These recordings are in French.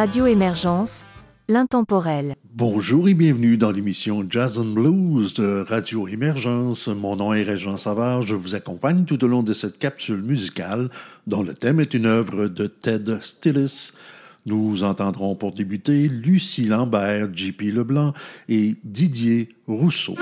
Radio Émergence, l'intemporel. Bonjour et bienvenue dans l'émission Jazz and Blues de Radio Émergence. Mon nom est Régent Savard. Je vous accompagne tout au long de cette capsule musicale dont le thème est une œuvre de Ted Stillis. Nous entendrons pour débuter Lucie Lambert, JP Leblanc et Didier Rousseau.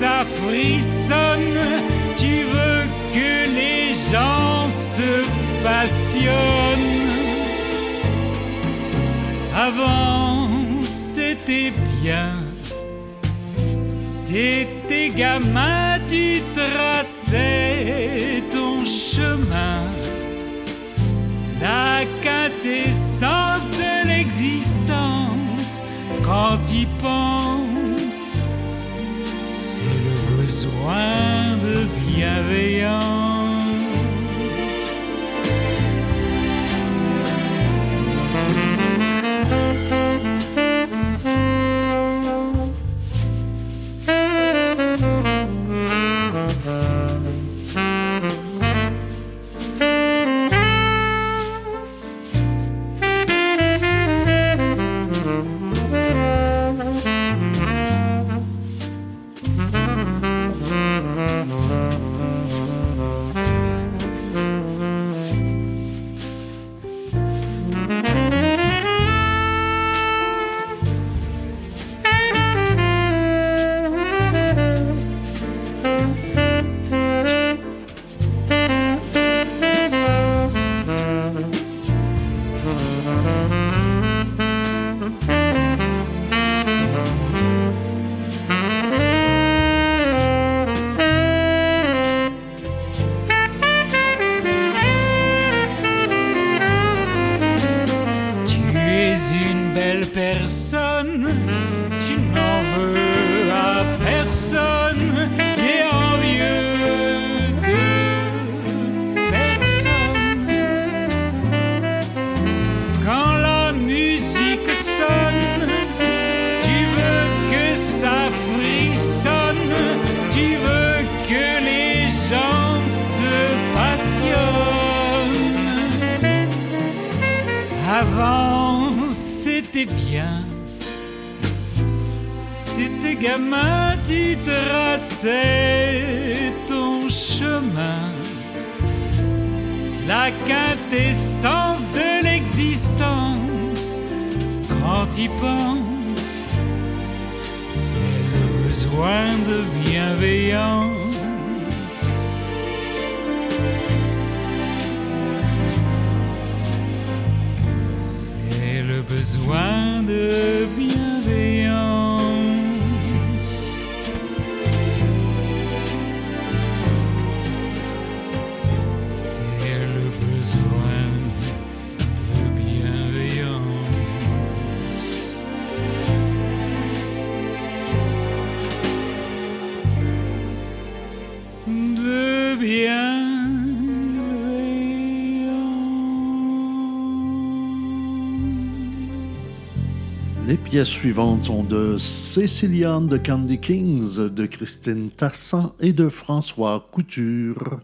Ça frissonne, tu veux que les gens se passionnent. Avant, c'était bien. T'étais gamin, tu traçais ton chemin. La quintessence de l'existence, quand y penses, besoin de bienveillance. Belle personne, tu n'en veux à personne, t'es envieux de personne. Quand la musique sonne, tu veux que ça frissonne, tu veux que les gens se passionnent. Avant, c'était bien. T'étais gamin, tu traçais ton chemin. La quintessence de l'existence, quand y penses, c'est le besoin de bienveillance. Besoin de bienveillance. Pièces suivantes sont de Céciliane de Candy Kings, de Christine Tassan et de François Couture.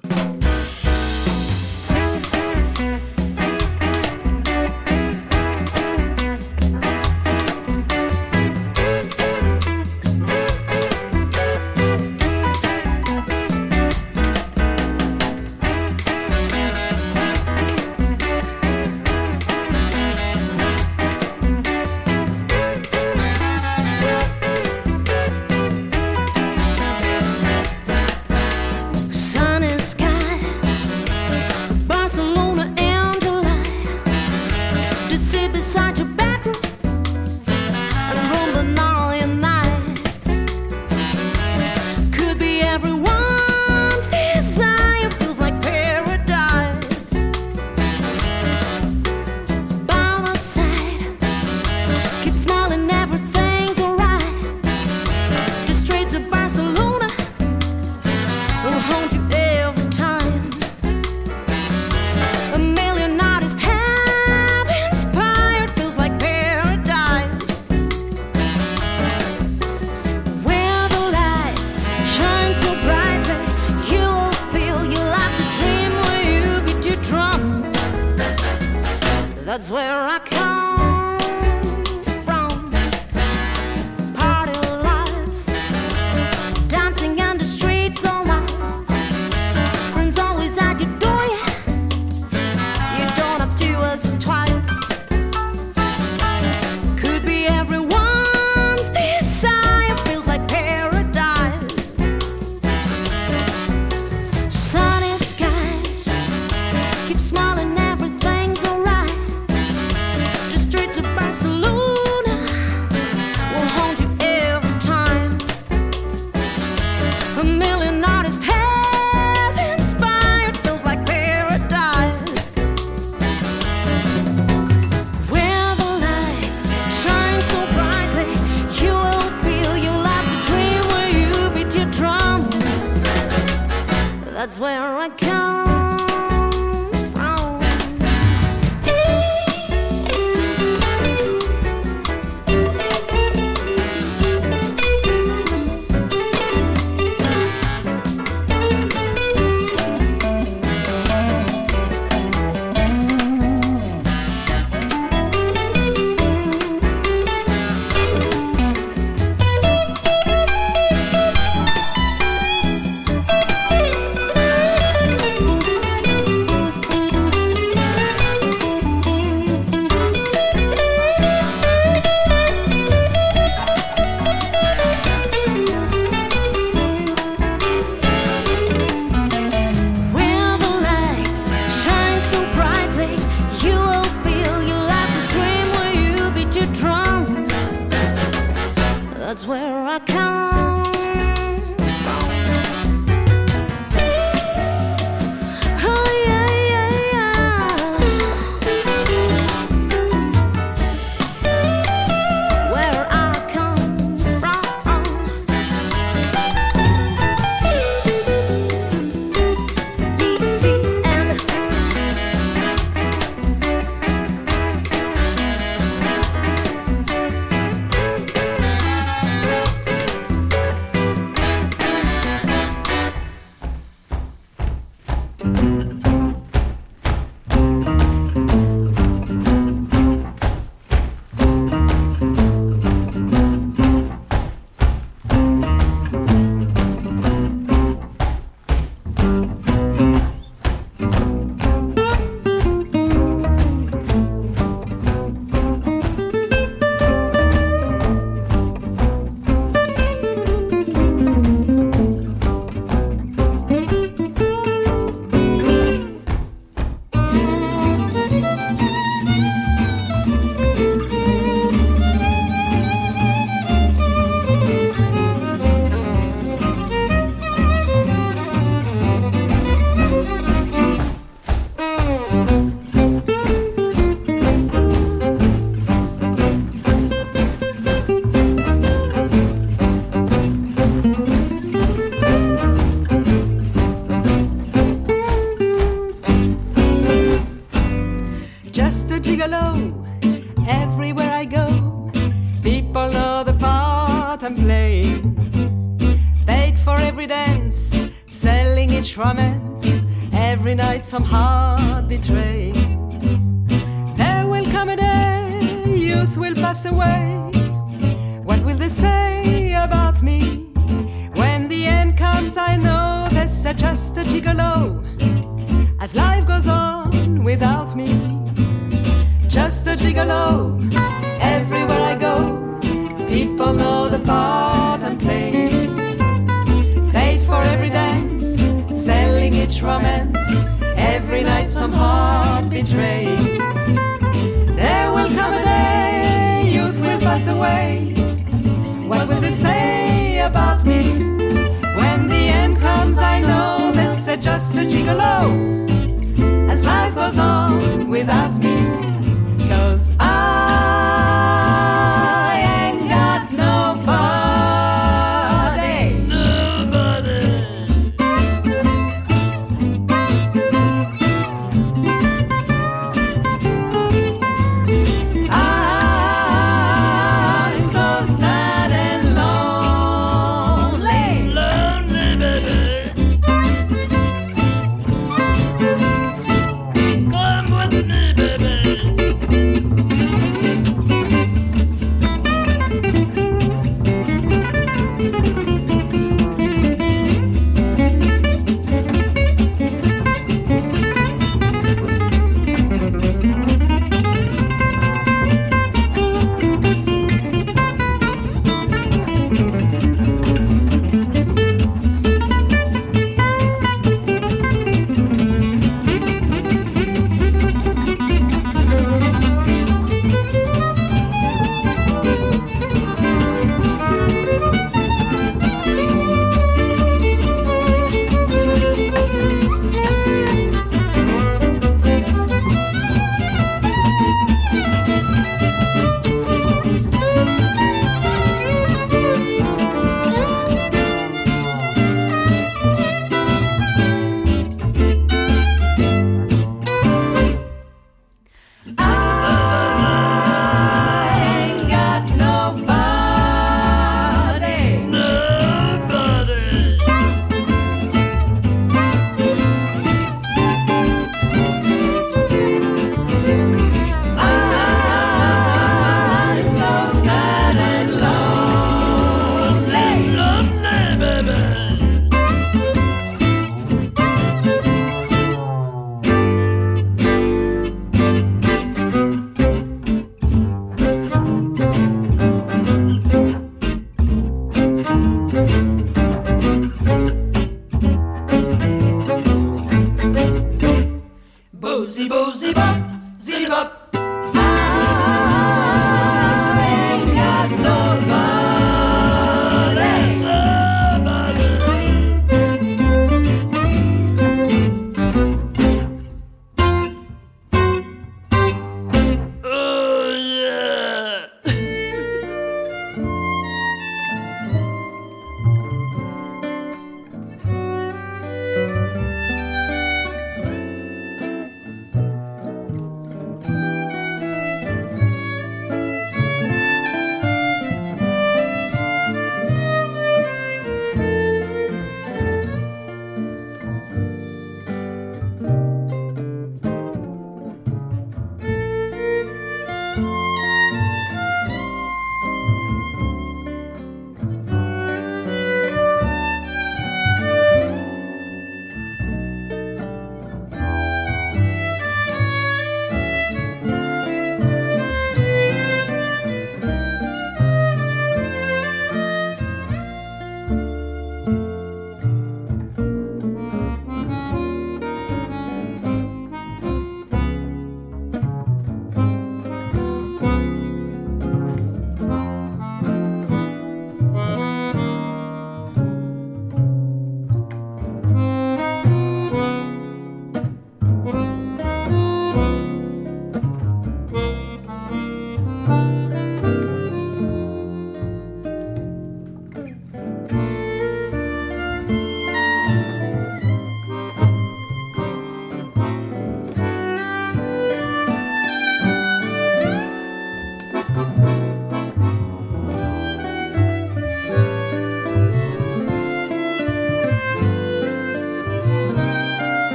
Gigolo. As life goes on without me,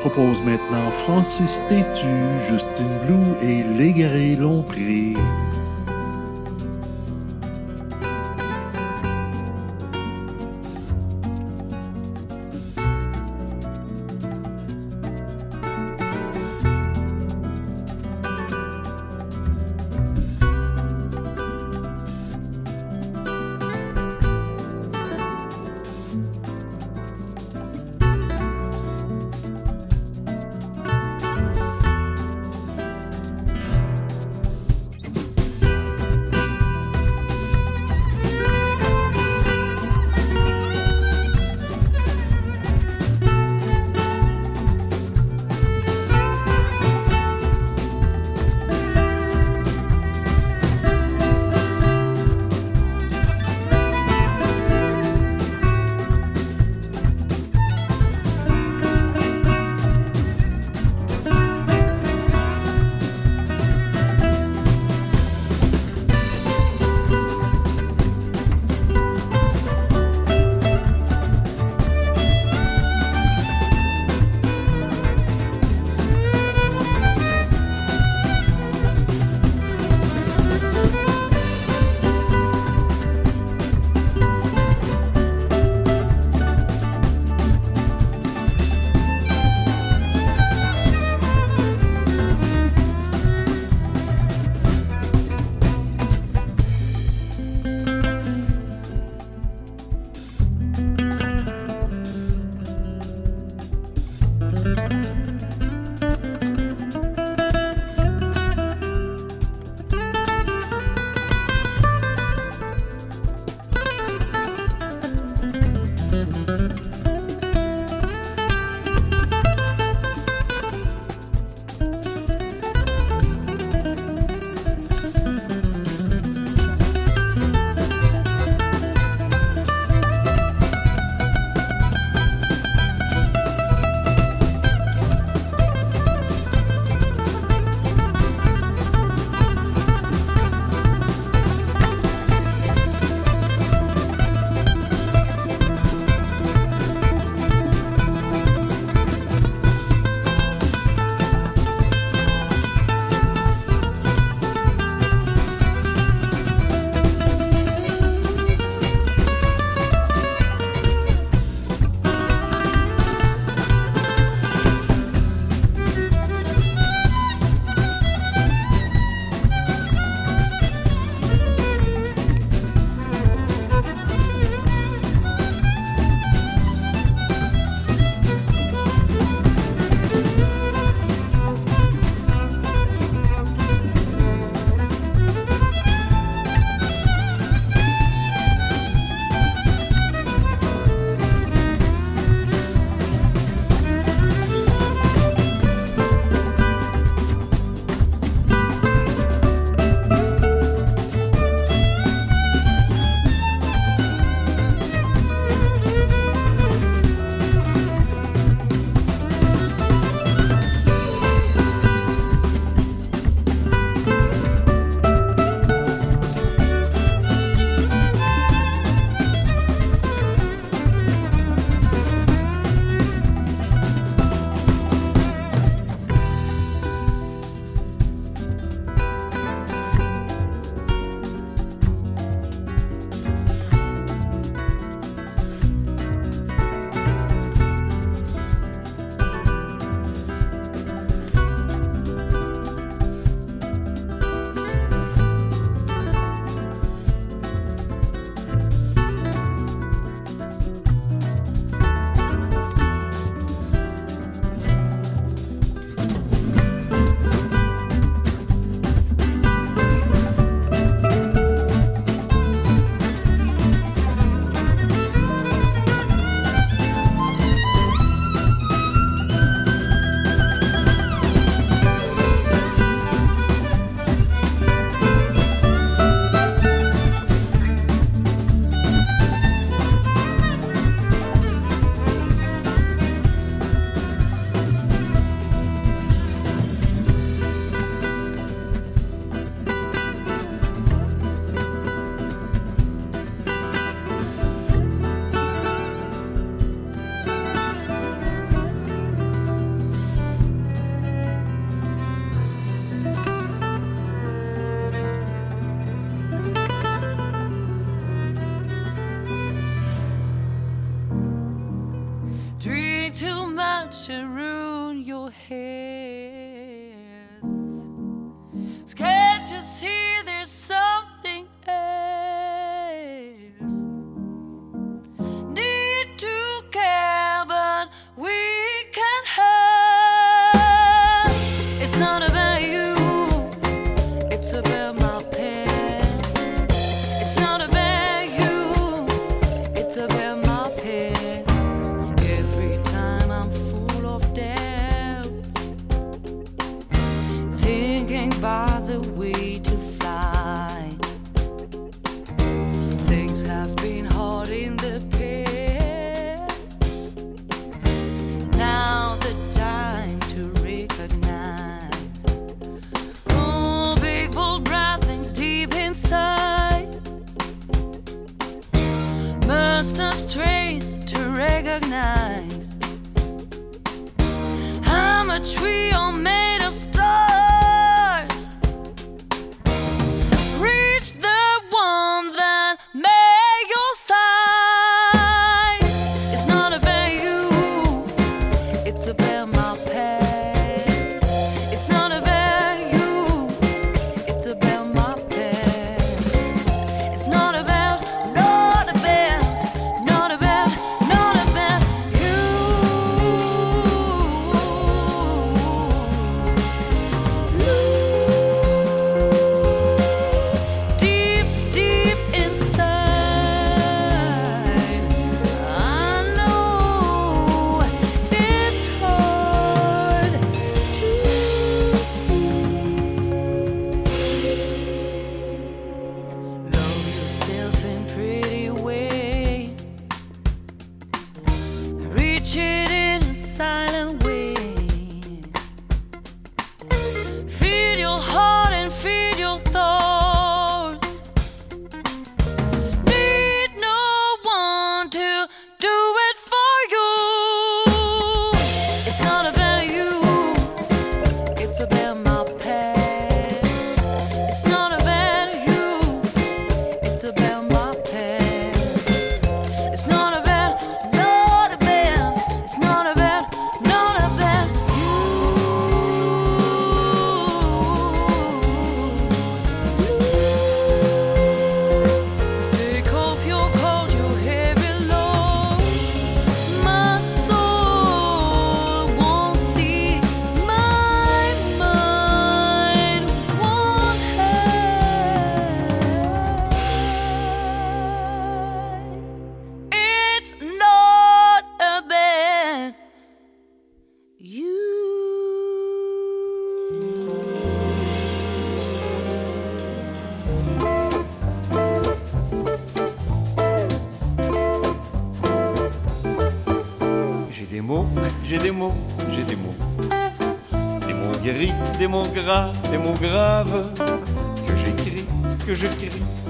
propose maintenant Francis Tétu, Justin Blue et Légaré Lompré.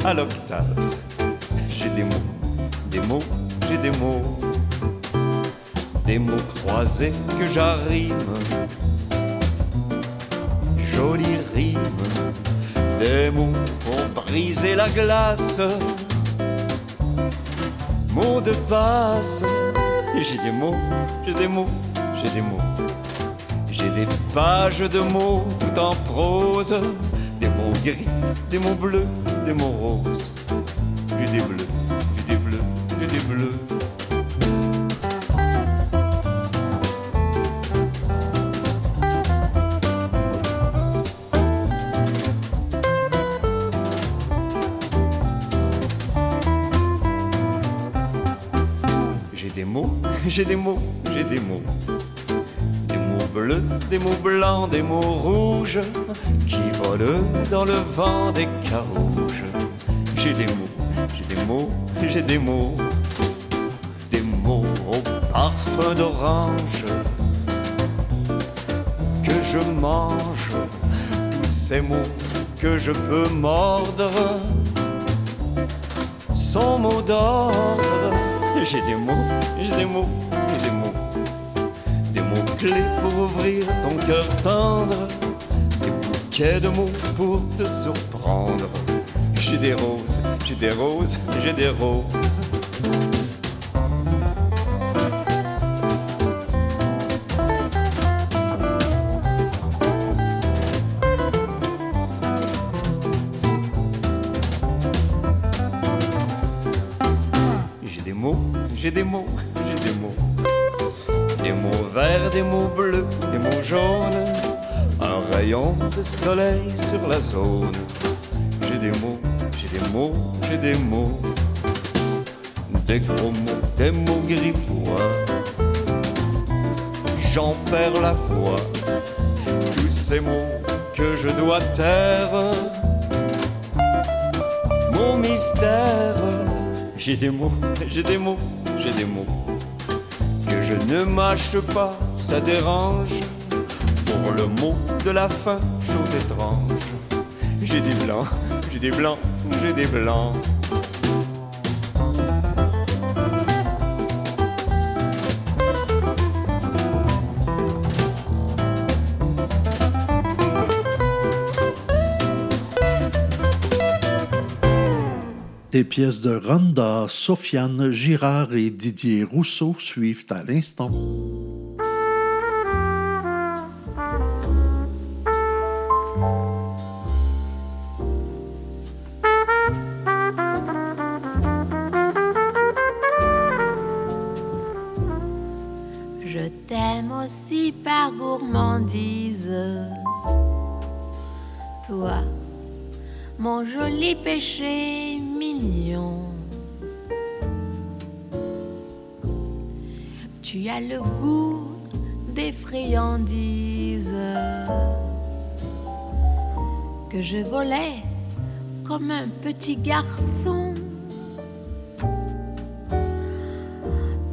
À l'octave. J'ai des mots, des mots, j'ai des mots. Des mots croisés que j'arrime. Jolie rime. Des mots pour briser la glace. Mots de passe. J'ai des mots, j'ai des mots, j'ai des mots. J'ai des pages de mots tout en prose. Des mots gris, des mots bleus, j'ai des mots, j'ai des mots. Des mots bleus, des mots blancs, des mots rouges qui volent dans le vent des carouges. J'ai des mots, j'ai des mots, j'ai des mots. Des mots au parfum d'orange que je mange. Tous ces mots que je peux mordre sont mots d'ordre. J'ai des mots, j'ai des mots, j'ai des mots. Pour ouvrir ton cœur tendre. Des bouquets de mots pour te surprendre. J'ai des roses, j'ai des roses, j'ai des roses. Soleil sur la zone. J'ai des mots, j'ai des mots, j'ai des mots. Des gros mots, des mots grivois. J'en perds la voix. Tous ces mots que je dois taire. Mon mystère. J'ai des mots, j'ai des mots, j'ai des mots. Que je ne mâche pas, ça dérange. Le mot de la fin, chose étrange. J'ai des blancs, j'ai des blancs, j'ai des blancs. Des pièces de Randa, Sofiane Girard et Didier Rousseau suivent à l'instant. Péché mignon. Tu as le goût des friandises que je volais comme un petit garçon.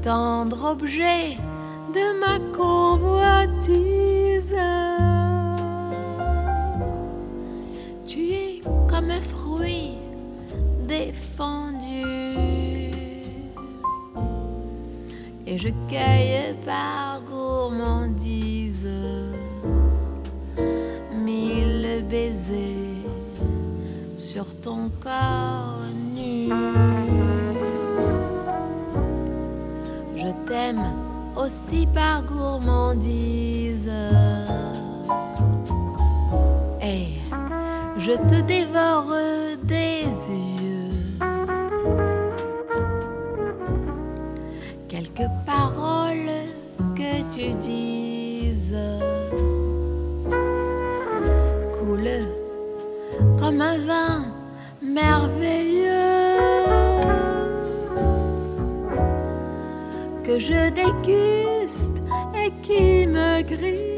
Tendre objet de ma convoitise. Et je cueille par gourmandise mille baisers sur ton corps nu. Je t'aime aussi par gourmandise. Et je te dévore des yeux. Quelques paroles que tu dises. Coulent comme un vin merveilleux. Que je déguste et qui me grise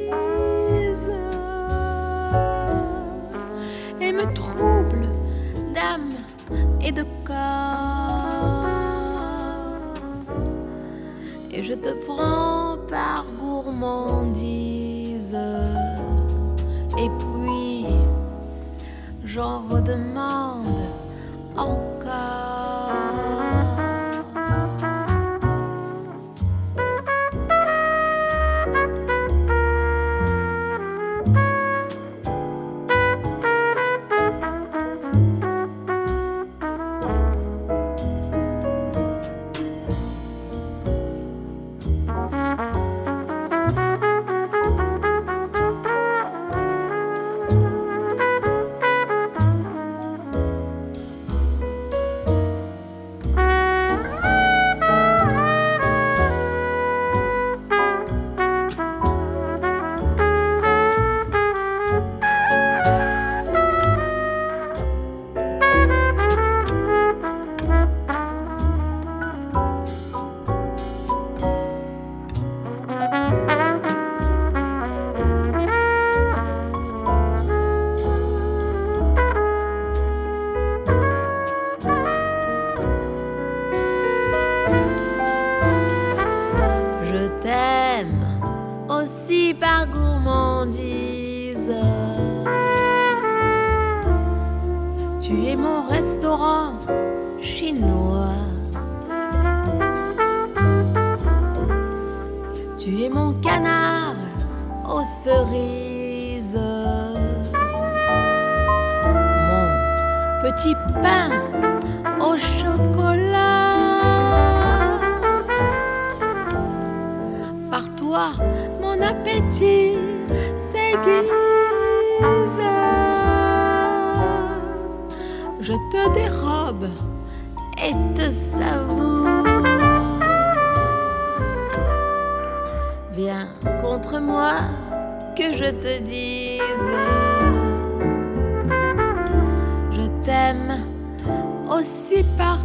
je te prends par gourmandise. Et puis j'en redemande cerises. Mon petit pain au chocolat. Par toi, mon appétit s'aiguise. Je te dérobe et te savoure. Viens contre moi que je te dise. Je t'aime aussi par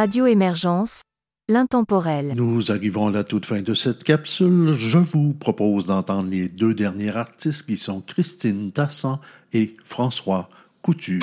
Radio Émergence, l'intemporel. Nous arrivons à la toute fin de cette capsule. Je vous propose d'entendre les deux derniers artistes qui sont Christine Tassan et François Couture.